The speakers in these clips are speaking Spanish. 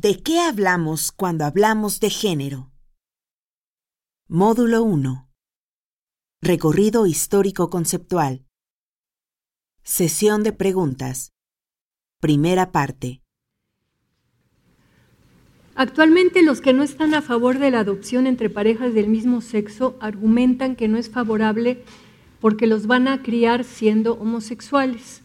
¿De qué hablamos cuando hablamos de género? Módulo 1. Recorrido histórico conceptual. Sesión de preguntas. Primera parte. Actualmente los que no están a favor de la adopción entre parejas del mismo sexo argumentan que no es favorable porque los van a criar siendo homosexuales.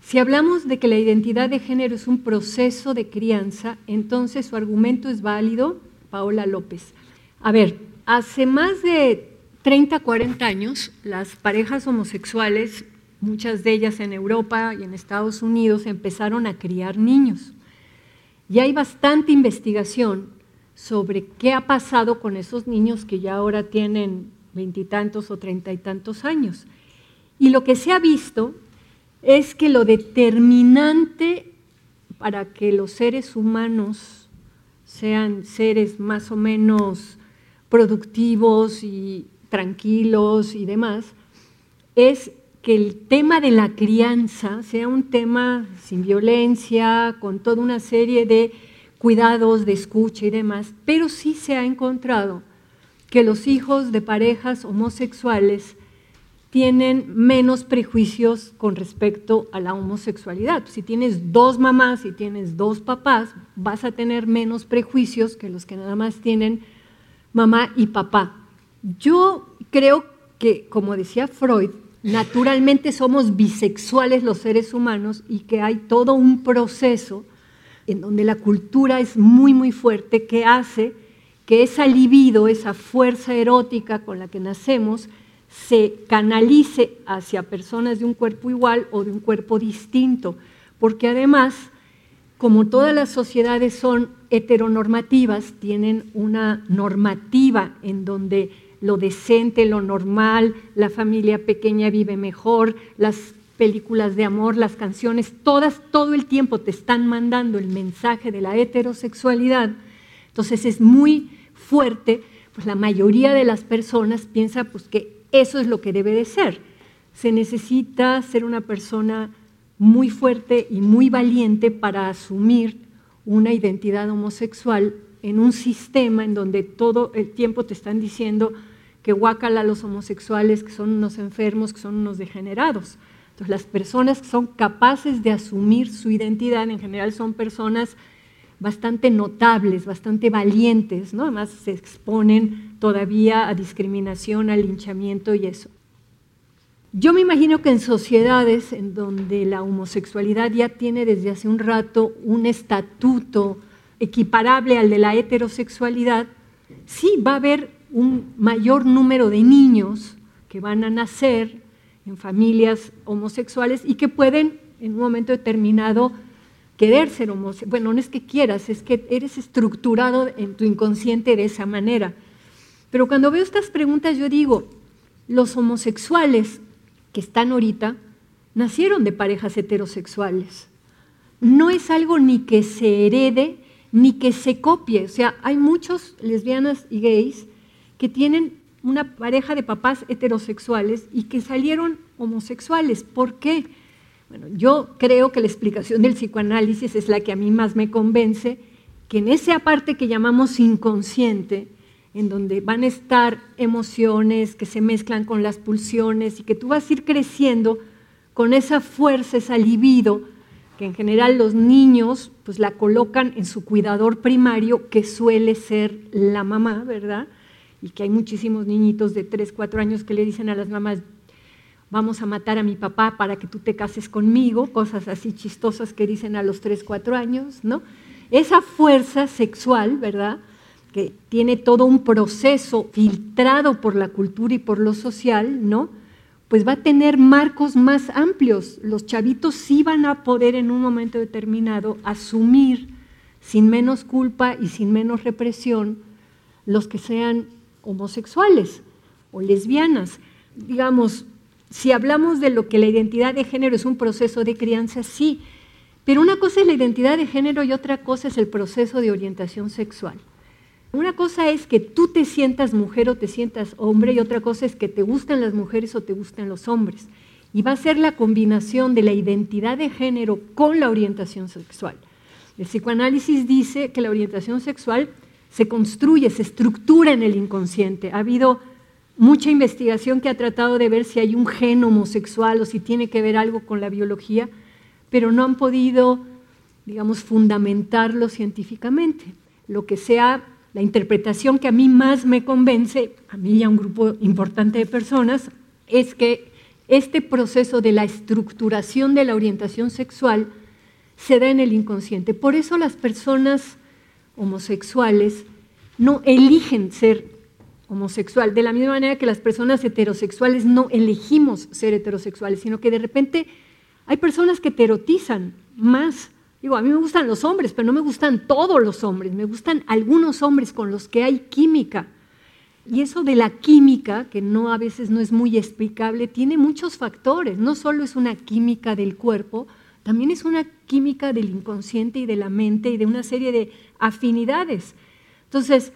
Si hablamos de que la identidad de género es un proceso de crianza, entonces su argumento es válido, Paola López. A ver, hace más de 30, 40 años, las parejas homosexuales, muchas de ellas en Europa y en Estados Unidos, empezaron a criar niños. Y hay bastante investigación sobre qué ha pasado con esos niños que ya ahora tienen veintitantos o treinta y tantos años. Y lo que se ha visto es que lo determinante para que los seres humanos sean seres más o menos productivos y tranquilos y demás, es que el tema de la crianza sea un tema sin violencia, con toda una serie de cuidados de escucha y demás, pero sí se ha encontrado que los hijos de parejas homosexuales tienen menos prejuicios con respecto a la homosexualidad. Si tienes dos mamás y tienes dos papás, vas a tener menos prejuicios que los que nada más tienen mamá y papá. Yo creo que, como decía Freud, naturalmente somos bisexuales los seres humanos y que hay todo un proceso en donde la cultura es muy, muy fuerte que hace que esa libido, esa fuerza erótica con la que nacemos, se canalice hacia personas de un cuerpo igual o de un cuerpo distinto, porque además, como todas las sociedades son heteronormativas, tienen una normativa en donde lo decente, lo normal, la familia pequeña vive mejor, las películas de amor, las canciones, todas todo el tiempo te están mandando el mensaje de la heterosexualidad. Entonces es muy fuerte, pues la mayoría de las personas piensa pues que eso es lo que debe de ser. Se necesita ser una persona muy fuerte y muy valiente para asumir una identidad homosexual en un sistema en donde todo el tiempo te están diciendo que guácala a los homosexuales, que son unos enfermos, que son unos degenerados. Entonces, las personas que son capaces de asumir su identidad en general son personas bastante notables, bastante valientes, ¿no? Además se exponen todavía a discriminación, a linchamiento y eso. Yo me imagino que en sociedades en donde la homosexualidad ya tiene desde hace un rato un estatuto equiparable al de la heterosexualidad, sí va a haber un mayor número de niños que van a nacer en familias homosexuales y que pueden en un momento determinado querer ser homosexual. Bueno, no es que quieras, es que eres estructurado en tu inconsciente de esa manera. Pero cuando veo estas preguntas yo digo, los homosexuales que están ahorita nacieron de parejas heterosexuales. No es algo ni que se herede ni que se copie. O sea, hay muchos lesbianas y gays que tienen una pareja de papás heterosexuales y que salieron homosexuales. ¿Por qué? Bueno, yo creo que la explicación del psicoanálisis es la que a mí más me convence, que en esa parte que llamamos inconsciente, en donde van a estar emociones que se mezclan con las pulsiones y que tú vas a ir creciendo con esa fuerza, esa libido, que en general los niños pues la colocan en su cuidador primario, que suele ser la mamá, ¿verdad? y que hay muchísimos niñitos de 3, 4 años que le dicen a las mamás, vamos a matar a mi papá para que tú te cases conmigo, cosas así chistosas que dicen a los 3, 4 años, ¿no? Esa fuerza sexual, ¿verdad? Que tiene todo un proceso filtrado por la cultura y por lo social, ¿no? Pues va a tener marcos más amplios. Los chavitos sí van a poder en un momento determinado asumir sin menos culpa y sin menos represión los que sean homosexuales o lesbianas. Digamos, si hablamos de lo que la identidad de género es un proceso de crianza, sí, pero una cosa es la identidad de género y otra cosa es el proceso de orientación sexual. Una cosa es que tú te sientas mujer o te sientas hombre y otra cosa es que te gustan las mujeres o te gustan los hombres. Y va a ser la combinación de la identidad de género con la orientación sexual. El psicoanálisis dice que la orientación sexual se construye, se estructura en el inconsciente. Ha habido mucha investigación que ha tratado de ver si hay un gen homosexual o si tiene que ver algo con la biología, pero no han podido, digamos, fundamentarlo científicamente. Lo que sea la interpretación que a mí más me convence, a mí y a un grupo importante de personas, es que este proceso de la estructuración de la orientación sexual se da en el inconsciente. Por eso las personas homosexuales no eligen ser homosexual, de la misma manera que las personas heterosexuales no elegimos ser heterosexuales, sino que de repente hay personas que terotizan más Digo, a mí me gustan los hombres, pero no me gustan todos los hombres, me gustan algunos hombres con los que hay química. Y eso de la química, que no a veces no es muy explicable, tiene muchos factores. No solo es una química del cuerpo, también es una química del inconsciente y de la mente y de una serie de afinidades. Entonces,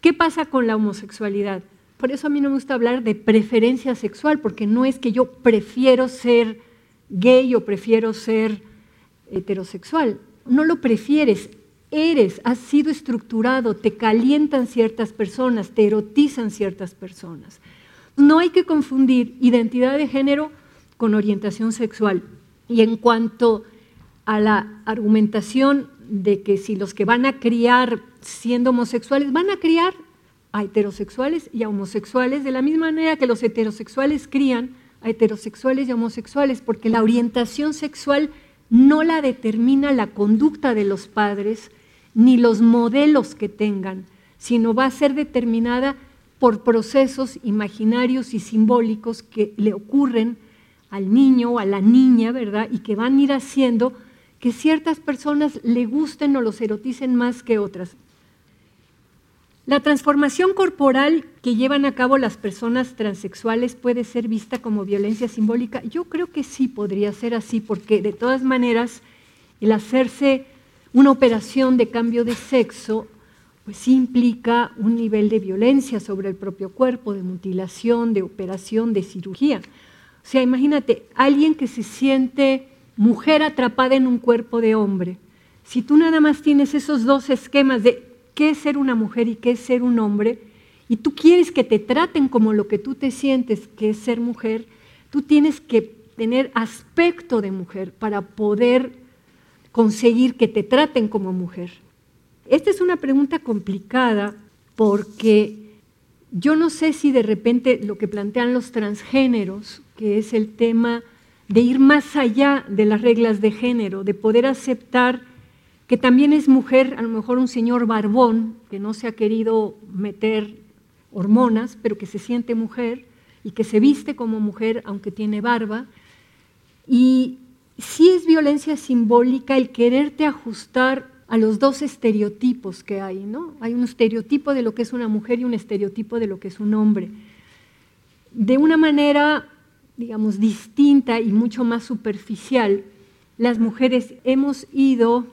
¿qué pasa con la homosexualidad? Por eso a mí no me gusta hablar de preferencia sexual, porque no es que yo prefiero ser gay o prefiero ser heterosexual. No lo prefieres, eres, has sido estructurado, te calientan ciertas personas, te erotizan ciertas personas. No hay que confundir identidad de género con orientación sexual. Y en cuanto a la argumentación de que si los que van a criar siendo homosexuales van a criar a heterosexuales y a homosexuales de la misma manera que los heterosexuales crían a heterosexuales y homosexuales, porque la orientación sexual no la determina la conducta de los padres ni los modelos que tengan, sino va a ser determinada por procesos imaginarios y simbólicos que le ocurren al niño o a la niña, ¿verdad? Y que van a ir haciendo que ciertas personas le gusten o los eroticen más que otras. La transformación corporal que llevan a cabo las personas transexuales puede ser vista como violencia simbólica. Yo creo que sí podría ser así, porque de todas maneras el hacerse una operación de cambio de sexo pues implica un nivel de violencia sobre el propio cuerpo, de mutilación, de operación, de cirugía. O sea, imagínate, alguien que se siente mujer atrapada en un cuerpo de hombre. Si tú nada más tienes esos dos esquemas de qué es ser una mujer y qué es ser un hombre, y tú quieres que te traten como lo que tú te sientes que es ser mujer, tú tienes que tener aspecto de mujer para poder conseguir que te traten como mujer. Esta es una pregunta complicada porque yo no sé si de repente lo que plantean los transgéneros, que es el tema de ir más allá de las reglas de género, de poder aceptar que también es mujer, a lo mejor un señor barbón que no se ha querido meter hormonas, pero que se siente mujer y que se viste como mujer aunque tiene barba. Y sí es violencia simbólica el quererte ajustar a los dos estereotipos que hay, ¿no? Hay un estereotipo de lo que es una mujer y un estereotipo de lo que es un hombre. De una manera, digamos, distinta y mucho más superficial, las mujeres hemos ido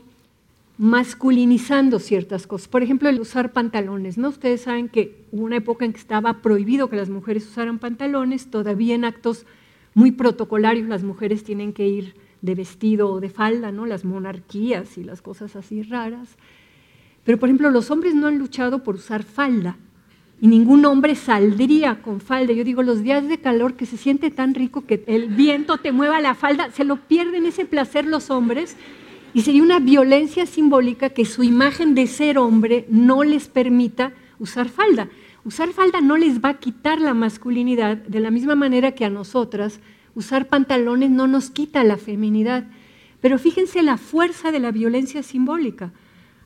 masculinizando ciertas cosas. Por ejemplo, el usar pantalones. ¿no? Ustedes saben que hubo una época en que estaba prohibido que las mujeres usaran pantalones, todavía en actos muy protocolarios las mujeres tienen que ir de vestido o de falda, ¿no? las monarquías y las cosas así raras. Pero, por ejemplo, los hombres no han luchado por usar falda y ningún hombre saldría con falda. Yo digo, los días de calor que se siente tan rico que el viento te mueva la falda, se lo pierden ese placer los hombres y sería una violencia simbólica que su imagen de ser hombre no les permita usar falda. Usar falda no les va a quitar la masculinidad de la misma manera que a nosotras usar pantalones no nos quita la feminidad. Pero fíjense la fuerza de la violencia simbólica.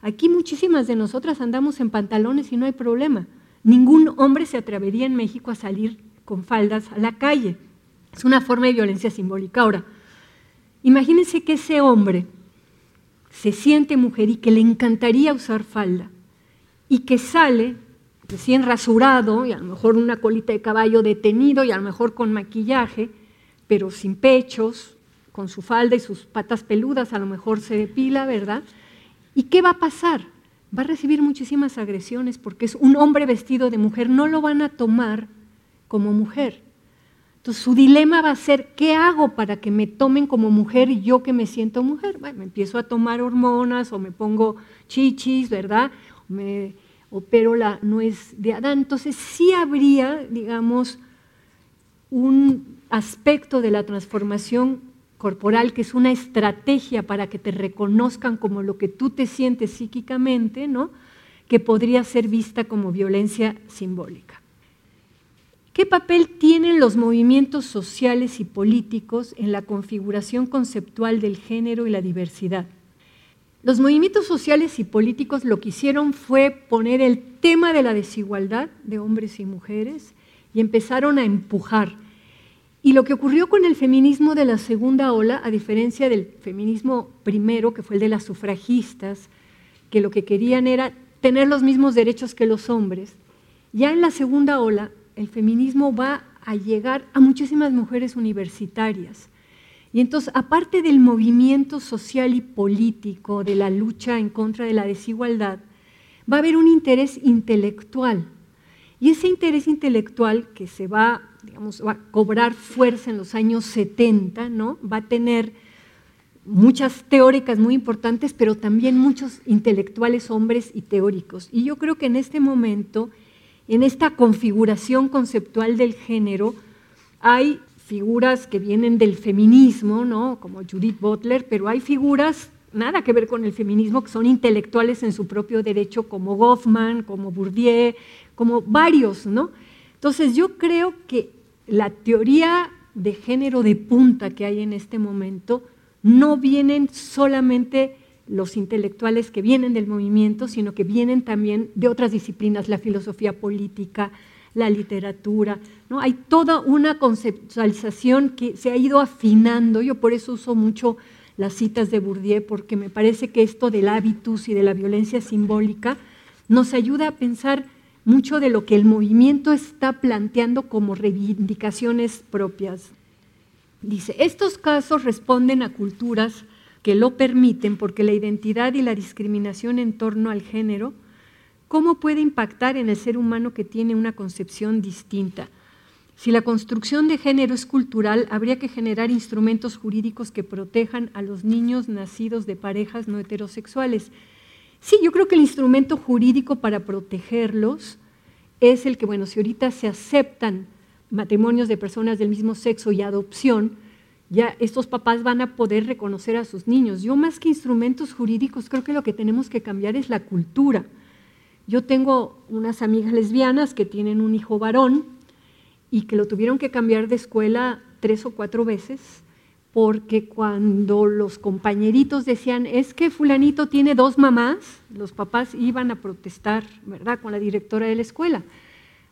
Aquí muchísimas de nosotras andamos en pantalones y no hay problema. Ningún hombre se atrevería en México a salir con faldas a la calle. Es una forma de violencia simbólica. Ahora, imagínense que ese hombre se siente mujer y que le encantaría usar falda y que sale recién rasurado y a lo mejor una colita de caballo detenido y a lo mejor con maquillaje, pero sin pechos, con su falda y sus patas peludas, a lo mejor se depila, ¿verdad? ¿Y qué va a pasar? va a recibir muchísimas agresiones porque es un hombre vestido de mujer, no lo van a tomar como mujer. Entonces su dilema va a ser, ¿qué hago para que me tomen como mujer y yo que me siento mujer? Bueno, me empiezo a tomar hormonas o me pongo chichis, ¿verdad? Me opero la nuez de Adán. Entonces sí habría, digamos, un aspecto de la transformación corporal que es una estrategia para que te reconozcan como lo que tú te sientes psíquicamente, ¿no? que podría ser vista como violencia simbólica. ¿Qué papel tienen los movimientos sociales y políticos en la configuración conceptual del género y la diversidad? Los movimientos sociales y políticos lo que hicieron fue poner el tema de la desigualdad de hombres y mujeres y empezaron a empujar y lo que ocurrió con el feminismo de la segunda ola, a diferencia del feminismo primero, que fue el de las sufragistas, que lo que querían era tener los mismos derechos que los hombres, ya en la segunda ola el feminismo va a llegar a muchísimas mujeres universitarias. Y entonces, aparte del movimiento social y político, de la lucha en contra de la desigualdad, va a haber un interés intelectual. Y ese interés intelectual que se va digamos, va a cobrar fuerza en los años 70, ¿no? va a tener muchas teóricas muy importantes, pero también muchos intelectuales hombres y teóricos. Y yo creo que en este momento, en esta configuración conceptual del género, hay figuras que vienen del feminismo, ¿no? como Judith Butler, pero hay figuras nada que ver con el feminismo, que son intelectuales en su propio derecho, como Goffman, como Bourdieu, como varios, ¿no? Entonces yo creo que la teoría de género de punta que hay en este momento no vienen solamente los intelectuales que vienen del movimiento, sino que vienen también de otras disciplinas, la filosofía política, la literatura. ¿no? Hay toda una conceptualización que se ha ido afinando. Yo por eso uso mucho las citas de Bourdieu, porque me parece que esto del hábitus y de la violencia simbólica nos ayuda a pensar mucho de lo que el movimiento está planteando como reivindicaciones propias. Dice, estos casos responden a culturas que lo permiten porque la identidad y la discriminación en torno al género, ¿cómo puede impactar en el ser humano que tiene una concepción distinta? Si la construcción de género es cultural, habría que generar instrumentos jurídicos que protejan a los niños nacidos de parejas no heterosexuales Sí, yo creo que el instrumento jurídico para protegerlos es el que, bueno, si ahorita se aceptan matrimonios de personas del mismo sexo y adopción, ya estos papás van a poder reconocer a sus niños. Yo más que instrumentos jurídicos, creo que lo que tenemos que cambiar es la cultura. Yo tengo unas amigas lesbianas que tienen un hijo varón y que lo tuvieron que cambiar de escuela tres o cuatro veces porque cuando los compañeritos decían, es que fulanito tiene dos mamás, los papás iban a protestar, ¿verdad?, con la directora de la escuela.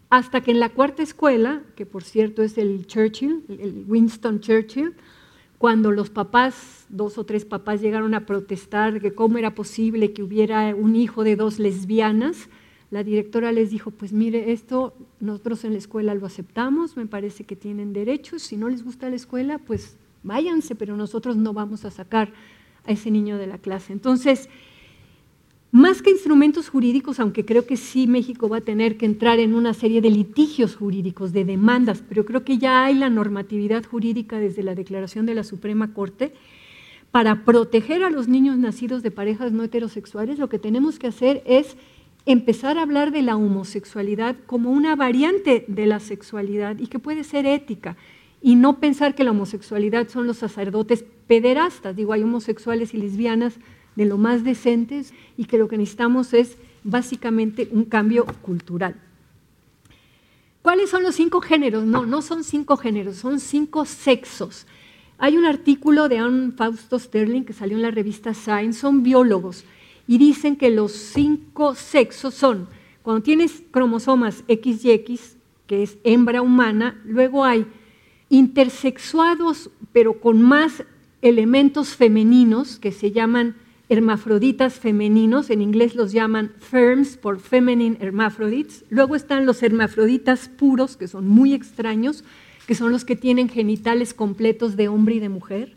Hasta que en la cuarta escuela, que por cierto es el Churchill, el Winston Churchill, cuando los papás, dos o tres papás llegaron a protestar que cómo era posible que hubiera un hijo de dos lesbianas, la directora les dijo, pues mire, esto nosotros en la escuela lo aceptamos, me parece que tienen derechos, si no les gusta la escuela, pues váyanse, pero nosotros no vamos a sacar a ese niño de la clase. Entonces, más que instrumentos jurídicos, aunque creo que sí México va a tener que entrar en una serie de litigios jurídicos, de demandas, pero creo que ya hay la normatividad jurídica desde la declaración de la Suprema Corte, para proteger a los niños nacidos de parejas no heterosexuales, lo que tenemos que hacer es empezar a hablar de la homosexualidad como una variante de la sexualidad y que puede ser ética y no pensar que la homosexualidad son los sacerdotes pederastas. Digo, hay homosexuales y lesbianas de lo más decentes y que lo que necesitamos es básicamente un cambio cultural. ¿Cuáles son los cinco géneros? No, no son cinco géneros, son cinco sexos. Hay un artículo de Anne Fausto Sterling que salió en la revista Science, son biólogos, y dicen que los cinco sexos son, cuando tienes cromosomas X y X, que es hembra humana, luego hay intersexuados, pero con más elementos femeninos que se llaman hermafroditas femeninos, en inglés los llaman ferms por feminine hermaphrodites. Luego están los hermafroditas puros, que son muy extraños, que son los que tienen genitales completos de hombre y de mujer.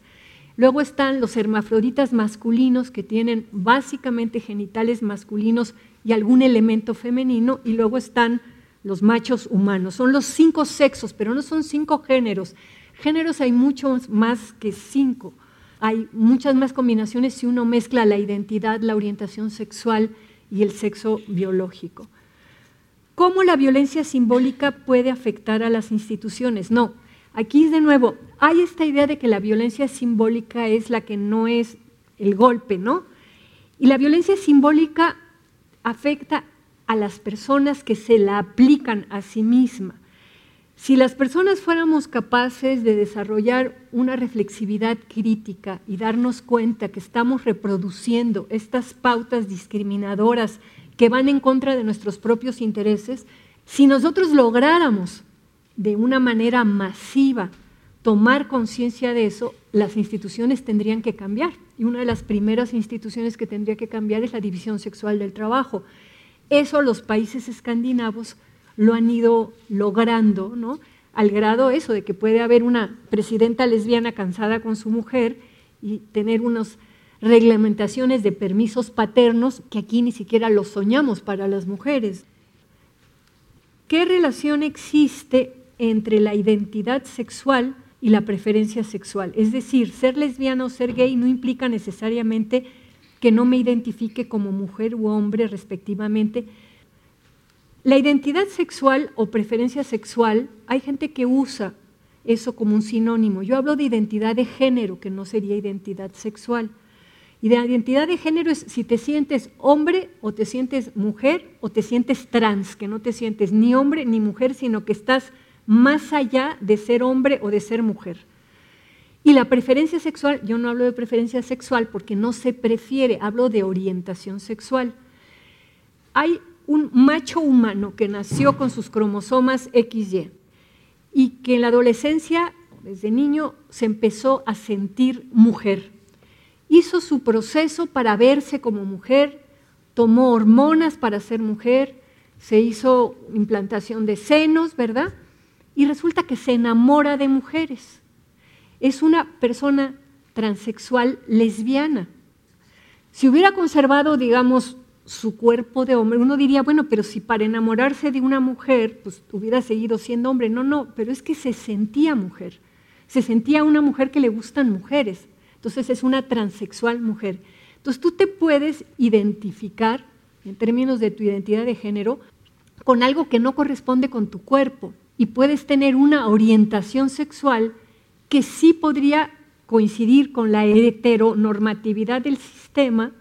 Luego están los hermafroditas masculinos que tienen básicamente genitales masculinos y algún elemento femenino. Y luego están los machos humanos. Son los cinco sexos, pero no son cinco géneros. Géneros hay muchos más que cinco. Hay muchas más combinaciones si uno mezcla la identidad, la orientación sexual y el sexo biológico. ¿Cómo la violencia simbólica puede afectar a las instituciones? No, aquí de nuevo, hay esta idea de que la violencia simbólica es la que no es el golpe, ¿no? Y la violencia simbólica afecta a las personas que se la aplican a sí misma. Si las personas fuéramos capaces de desarrollar una reflexividad crítica y darnos cuenta que estamos reproduciendo estas pautas discriminadoras que van en contra de nuestros propios intereses, si nosotros lográramos de una manera masiva tomar conciencia de eso, las instituciones tendrían que cambiar. Y una de las primeras instituciones que tendría que cambiar es la división sexual del trabajo. Eso los países escandinavos lo han ido logrando, ¿no? Al grado eso de que puede haber una presidenta lesbiana cansada con su mujer y tener unas reglamentaciones de permisos paternos que aquí ni siquiera los soñamos para las mujeres. ¿Qué relación existe entre la identidad sexual y la preferencia sexual? Es decir, ser lesbiana o ser gay no implica necesariamente que no me identifique como mujer u hombre respectivamente, la identidad sexual o preferencia sexual, hay gente que usa eso como un sinónimo. Yo hablo de identidad de género, que no sería identidad sexual. Y de identidad de género es si te sientes hombre o te sientes mujer o te sientes trans, que no te sientes ni hombre ni mujer, sino que estás más allá de ser hombre o de ser mujer. Y la preferencia sexual, yo no hablo de preferencia sexual porque no se prefiere, hablo de orientación sexual. Hay un macho humano que nació con sus cromosomas XY y que en la adolescencia, desde niño, se empezó a sentir mujer. Hizo su proceso para verse como mujer, tomó hormonas para ser mujer, se hizo implantación de senos, ¿verdad? Y resulta que se enamora de mujeres. Es una persona transexual lesbiana. Si hubiera conservado, digamos, su cuerpo de hombre, uno diría, bueno, pero si para enamorarse de una mujer, pues hubiera seguido siendo hombre. No, no, pero es que se sentía mujer. Se sentía una mujer que le gustan mujeres. Entonces es una transexual mujer. Entonces tú te puedes identificar, en términos de tu identidad de género, con algo que no corresponde con tu cuerpo y puedes tener una orientación sexual que sí podría coincidir con la heteronormatividad del sistema,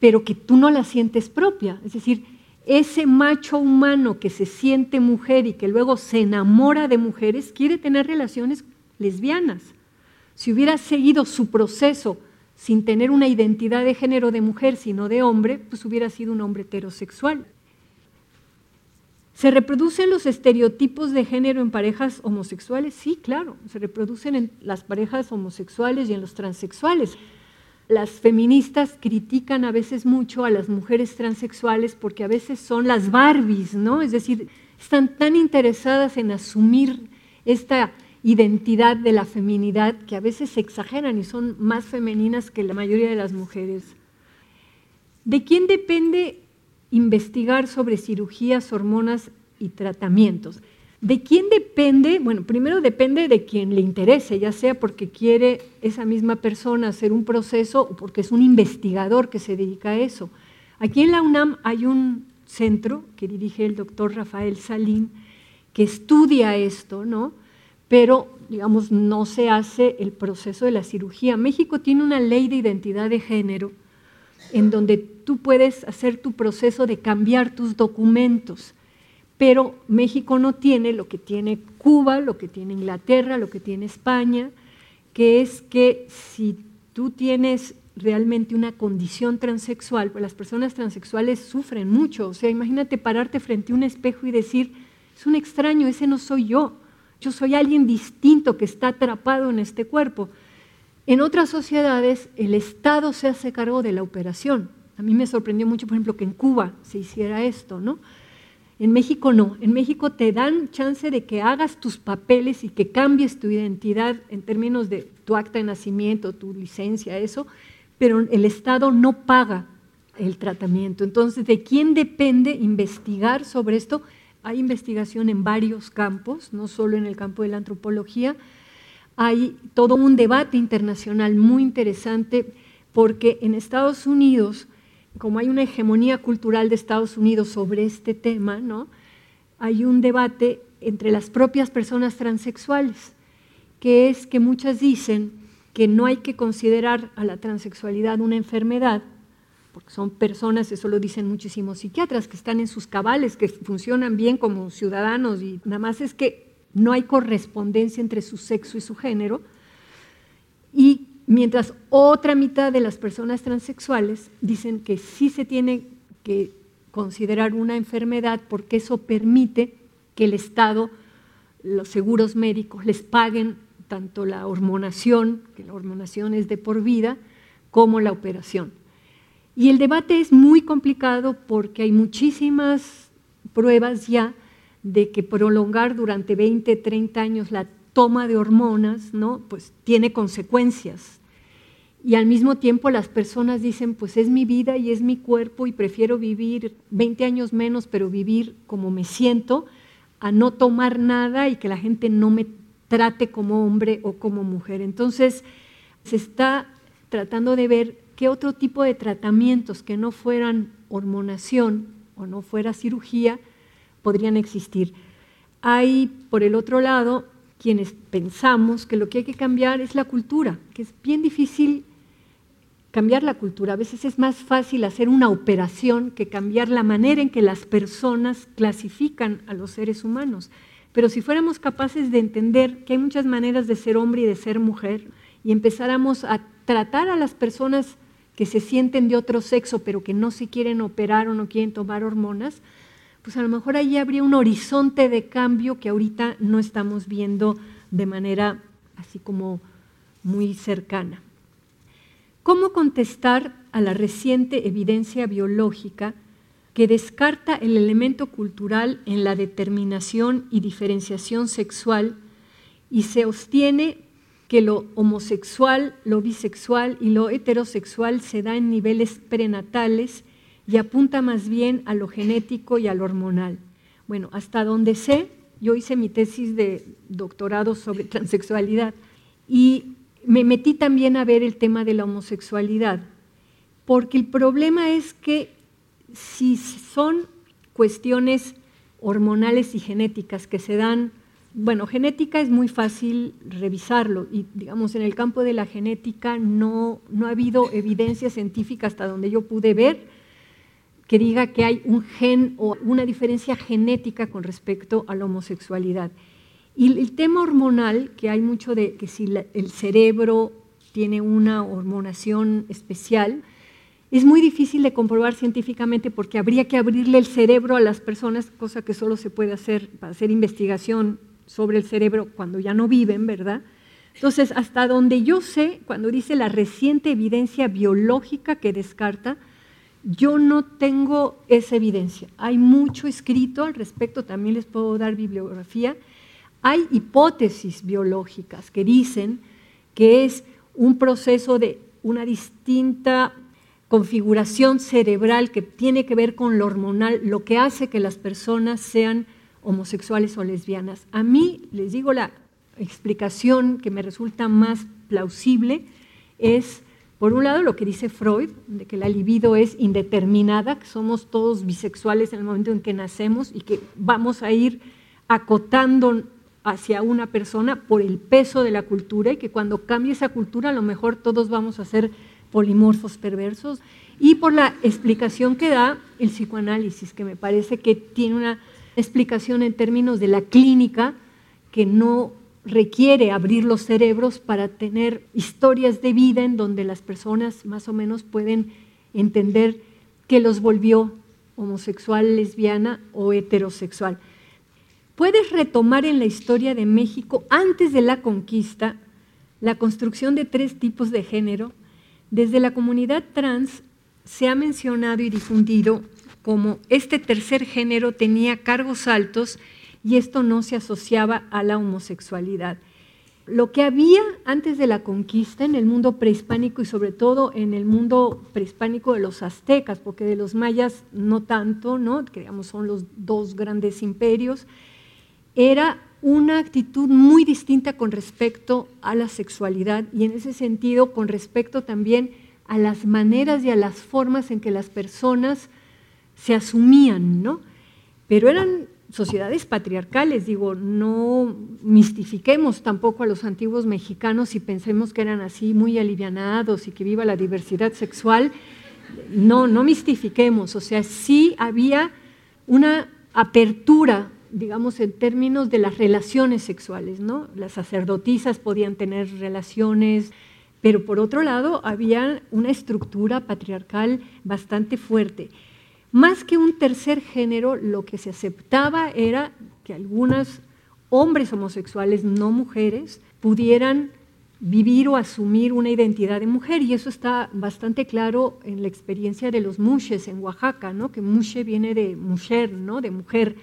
pero que tú no la sientes propia. Es decir, ese macho humano que se siente mujer y que luego se enamora de mujeres quiere tener relaciones lesbianas. Si hubiera seguido su proceso sin tener una identidad de género de mujer, sino de hombre, pues hubiera sido un hombre heterosexual. ¿Se reproducen los estereotipos de género en parejas homosexuales? Sí, claro, se reproducen en las parejas homosexuales y en los transexuales. Las feministas critican a veces mucho a las mujeres transexuales porque a veces son las Barbies, ¿no? Es decir, están tan interesadas en asumir esta identidad de la feminidad que a veces se exageran y son más femeninas que la mayoría de las mujeres. ¿De quién depende investigar sobre cirugías, hormonas y tratamientos? ¿De quién depende? Bueno, primero depende de quien le interese, ya sea porque quiere esa misma persona hacer un proceso o porque es un investigador que se dedica a eso. Aquí en la UNAM hay un centro que dirige el doctor Rafael Salín que estudia esto, ¿no? Pero, digamos, no se hace el proceso de la cirugía. México tiene una ley de identidad de género en donde tú puedes hacer tu proceso de cambiar tus documentos pero México no tiene lo que tiene Cuba, lo que tiene Inglaterra, lo que tiene España, que es que si tú tienes realmente una condición transexual, pues las personas transexuales sufren mucho, o sea, imagínate pararte frente a un espejo y decir, es un extraño, ese no soy yo, yo soy alguien distinto que está atrapado en este cuerpo. En otras sociedades el Estado se hace cargo de la operación. A mí me sorprendió mucho, por ejemplo, que en Cuba se hiciera esto, ¿no? En México no, en México te dan chance de que hagas tus papeles y que cambies tu identidad en términos de tu acta de nacimiento, tu licencia, eso, pero el Estado no paga el tratamiento. Entonces, ¿de quién depende investigar sobre esto? Hay investigación en varios campos, no solo en el campo de la antropología. Hay todo un debate internacional muy interesante porque en Estados Unidos, como hay una hegemonía cultural de Estados Unidos sobre este tema, ¿no? hay un debate entre las propias personas transexuales, que es que muchas dicen que no hay que considerar a la transexualidad una enfermedad, porque son personas, eso lo dicen muchísimos psiquiatras, que están en sus cabales, que funcionan bien como ciudadanos y nada más es que no hay correspondencia entre su sexo y su género. Y mientras otra mitad de las personas transexuales dicen que sí se tiene que considerar una enfermedad porque eso permite que el Estado, los seguros médicos les paguen tanto la hormonación, que la hormonación es de por vida, como la operación. Y el debate es muy complicado porque hay muchísimas pruebas ya de que prolongar durante 20, 30 años la toma de hormonas, ¿no? Pues tiene consecuencias. Y al mismo tiempo las personas dicen, pues es mi vida y es mi cuerpo y prefiero vivir 20 años menos, pero vivir como me siento, a no tomar nada y que la gente no me trate como hombre o como mujer. Entonces, se está tratando de ver qué otro tipo de tratamientos que no fueran hormonación o no fuera cirugía podrían existir. Hay, por el otro lado, quienes pensamos que lo que hay que cambiar es la cultura, que es bien difícil cambiar la cultura. A veces es más fácil hacer una operación que cambiar la manera en que las personas clasifican a los seres humanos. Pero si fuéramos capaces de entender que hay muchas maneras de ser hombre y de ser mujer y empezáramos a tratar a las personas que se sienten de otro sexo pero que no se quieren operar o no quieren tomar hormonas, pues a lo mejor ahí habría un horizonte de cambio que ahorita no estamos viendo de manera así como muy cercana. ¿Cómo contestar a la reciente evidencia biológica que descarta el elemento cultural en la determinación y diferenciación sexual y se obtiene que lo homosexual, lo bisexual y lo heterosexual se da en niveles prenatales y apunta más bien a lo genético y a lo hormonal. Bueno, hasta donde sé, yo hice mi tesis de doctorado sobre transexualidad y me metí también a ver el tema de la homosexualidad, porque el problema es que si son cuestiones hormonales y genéticas que se dan bueno, genética es muy fácil revisarlo y digamos en el campo de la genética no, no ha habido evidencia científica hasta donde yo pude ver que diga que hay un gen o una diferencia genética con respecto a la homosexualidad. Y el tema hormonal, que hay mucho de que si el cerebro tiene una hormonación especial, es muy difícil de comprobar científicamente porque habría que abrirle el cerebro a las personas, cosa que solo se puede hacer para hacer investigación sobre el cerebro cuando ya no viven, ¿verdad? Entonces, hasta donde yo sé, cuando dice la reciente evidencia biológica que descarta, yo no tengo esa evidencia. Hay mucho escrito al respecto, también les puedo dar bibliografía. Hay hipótesis biológicas que dicen que es un proceso de una distinta configuración cerebral que tiene que ver con lo hormonal, lo que hace que las personas sean homosexuales o lesbianas. A mí, les digo, la explicación que me resulta más plausible es, por un lado, lo que dice Freud, de que la libido es indeterminada, que somos todos bisexuales en el momento en que nacemos y que vamos a ir acotando hacia una persona por el peso de la cultura y que cuando cambie esa cultura a lo mejor todos vamos a ser polimorfos perversos. Y por la explicación que da el psicoanálisis, que me parece que tiene una explicación en términos de la clínica que no requiere abrir los cerebros para tener historias de vida en donde las personas más o menos pueden entender qué los volvió homosexual, lesbiana o heterosexual. Puedes retomar en la historia de México, antes de la conquista, la construcción de tres tipos de género. Desde la comunidad trans se ha mencionado y difundido como este tercer género tenía cargos altos y esto no se asociaba a la homosexualidad. Lo que había antes de la conquista en el mundo prehispánico y sobre todo en el mundo prehispánico de los aztecas, porque de los mayas no tanto, ¿no? que son los dos grandes imperios, era una actitud muy distinta con respecto a la sexualidad y en ese sentido con respecto también a las maneras y a las formas en que las personas se asumían, ¿no? Pero eran sociedades patriarcales, digo, no mistifiquemos tampoco a los antiguos mexicanos y pensemos que eran así muy alivianados y que viva la diversidad sexual. No, no mistifiquemos, o sea, sí había una apertura, digamos, en términos de las relaciones sexuales, ¿no? Las sacerdotisas podían tener relaciones, pero por otro lado había una estructura patriarcal bastante fuerte. Más que un tercer género, lo que se aceptaba era que algunos hombres homosexuales, no mujeres, pudieran vivir o asumir una identidad de mujer y eso está bastante claro en la experiencia de los mushes en Oaxaca, ¿no? que mushe viene de mujer, ¿no? de mujer,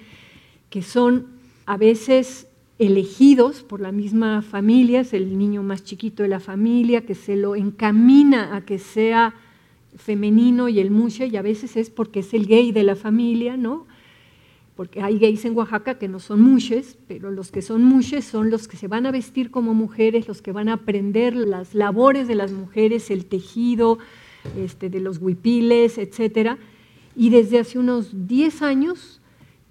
que son a veces elegidos por la misma familia, es el niño más chiquito de la familia, que se lo encamina a que sea femenino y el mushe, y a veces es porque es el gay de la familia, ¿no? Porque hay gays en Oaxaca que no son mushes, pero los que son mushes son los que se van a vestir como mujeres, los que van a aprender las labores de las mujeres, el tejido, este, de los huipiles, etc. Y desde hace unos 10 años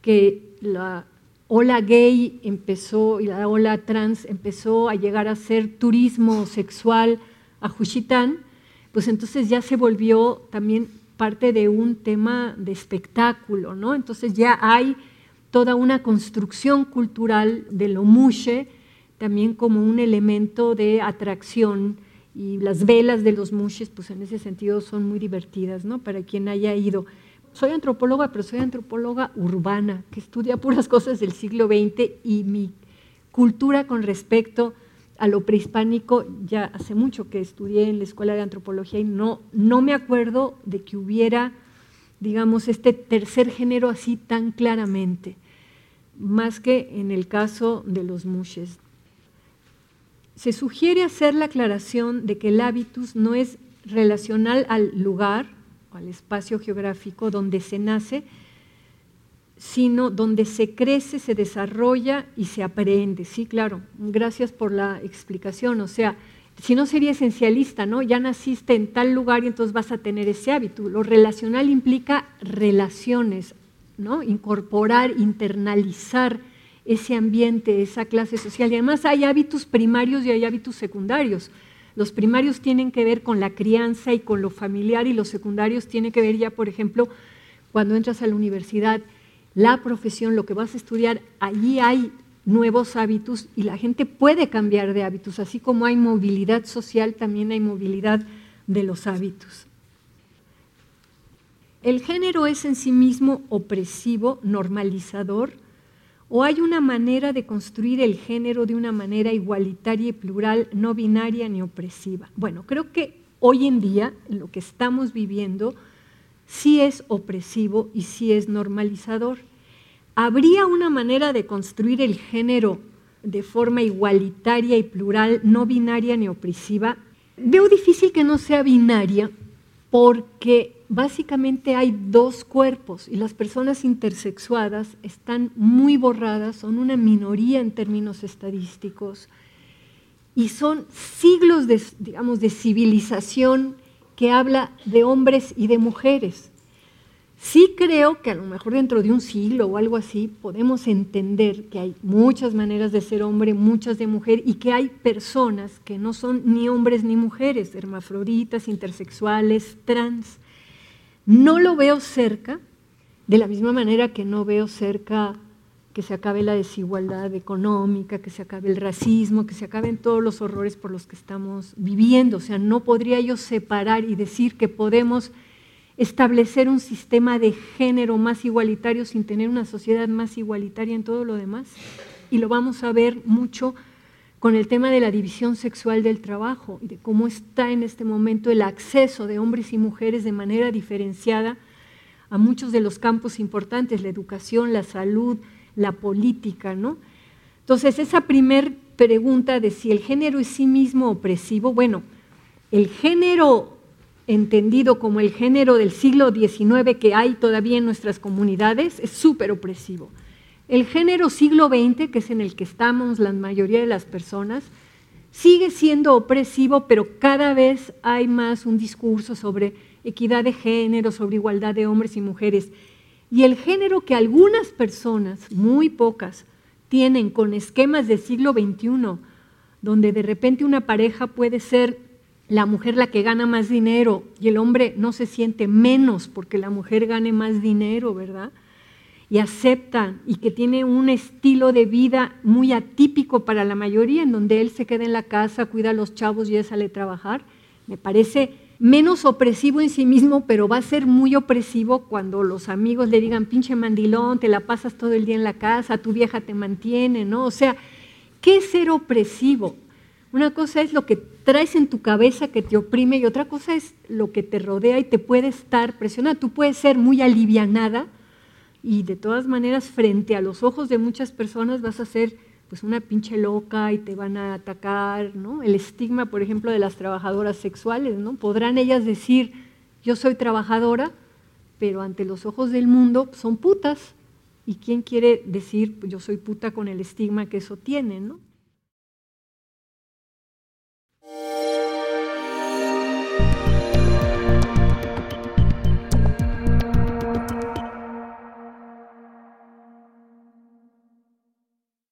que la ola gay empezó y la ola trans empezó a llegar a ser turismo sexual a Juchitán, pues entonces ya se volvió también parte de un tema de espectáculo, ¿no? Entonces ya hay toda una construcción cultural de lo mushe también como un elemento de atracción y las velas de los mushes, pues en ese sentido son muy divertidas, ¿no? Para quien haya ido. Soy antropóloga, pero soy antropóloga urbana, que estudia puras cosas del siglo XX y mi cultura con respecto lo prehispánico ya hace mucho que estudié en la escuela de antropología y no, no me acuerdo de que hubiera, digamos, este tercer género así tan claramente, más que en el caso de los mushes. Se sugiere hacer la aclaración de que el hábitus no es relacional al lugar o al espacio geográfico donde se nace, sino donde se crece, se desarrolla y se aprende. Sí, claro, gracias por la explicación. O sea, si no sería esencialista, ¿no? Ya naciste en tal lugar y entonces vas a tener ese hábito. Lo relacional implica relaciones, ¿no? Incorporar, internalizar ese ambiente, esa clase social. Y además hay hábitos primarios y hay hábitos secundarios. Los primarios tienen que ver con la crianza y con lo familiar y los secundarios tienen que ver ya, por ejemplo, cuando entras a la universidad, la profesión, lo que vas a estudiar, allí hay nuevos hábitos y la gente puede cambiar de hábitos, así como hay movilidad social, también hay movilidad de los hábitos. ¿El género es en sí mismo opresivo, normalizador? ¿O hay una manera de construir el género de una manera igualitaria y plural, no binaria ni opresiva? Bueno, creo que hoy en día, en lo que estamos viviendo, sí es opresivo y sí es normalizador. ¿Habría una manera de construir el género de forma igualitaria y plural, no binaria ni opresiva? Veo difícil que no sea binaria porque básicamente hay dos cuerpos y las personas intersexuadas están muy borradas, son una minoría en términos estadísticos y son siglos de, digamos, de civilización que habla de hombres y de mujeres. Sí creo que a lo mejor dentro de un siglo o algo así podemos entender que hay muchas maneras de ser hombre, muchas de mujer, y que hay personas que no son ni hombres ni mujeres, hermafroditas, intersexuales, trans. No lo veo cerca, de la misma manera que no veo cerca que se acabe la desigualdad económica, que se acabe el racismo, que se acaben todos los horrores por los que estamos viviendo. O sea, no podría yo separar y decir que podemos establecer un sistema de género más igualitario sin tener una sociedad más igualitaria en todo lo demás. Y lo vamos a ver mucho con el tema de la división sexual del trabajo y de cómo está en este momento el acceso de hombres y mujeres de manera diferenciada a muchos de los campos importantes, la educación, la salud, la política, ¿no? Entonces, esa primer pregunta de si el género es sí mismo opresivo, bueno, el género entendido como el género del siglo XIX que hay todavía en nuestras comunidades es súper opresivo. El género siglo XX, que es en el que estamos la mayoría de las personas, sigue siendo opresivo, pero cada vez hay más un discurso sobre equidad de género, sobre igualdad de hombres y mujeres. Y el género que algunas personas, muy pocas, tienen con esquemas del siglo XXI, donde de repente una pareja puede ser la mujer la que gana más dinero y el hombre no se siente menos porque la mujer gane más dinero, ¿verdad? Y acepta y que tiene un estilo de vida muy atípico para la mayoría, en donde él se queda en la casa, cuida a los chavos y ya sale a trabajar, me parece menos opresivo en sí mismo, pero va a ser muy opresivo cuando los amigos le digan, pinche mandilón, te la pasas todo el día en la casa, tu vieja te mantiene, ¿no? O sea, ¿qué es ser opresivo? Una cosa es lo que traes en tu cabeza que te oprime y otra cosa es lo que te rodea y te puede estar presionando. Tú puedes ser muy alivianada y de todas maneras frente a los ojos de muchas personas vas a ser pues una pinche loca y te van a atacar, ¿no? El estigma, por ejemplo, de las trabajadoras sexuales, ¿no? Podrán ellas decir, yo soy trabajadora, pero ante los ojos del mundo son putas. ¿Y quién quiere decir, yo soy puta con el estigma que eso tiene, ¿no?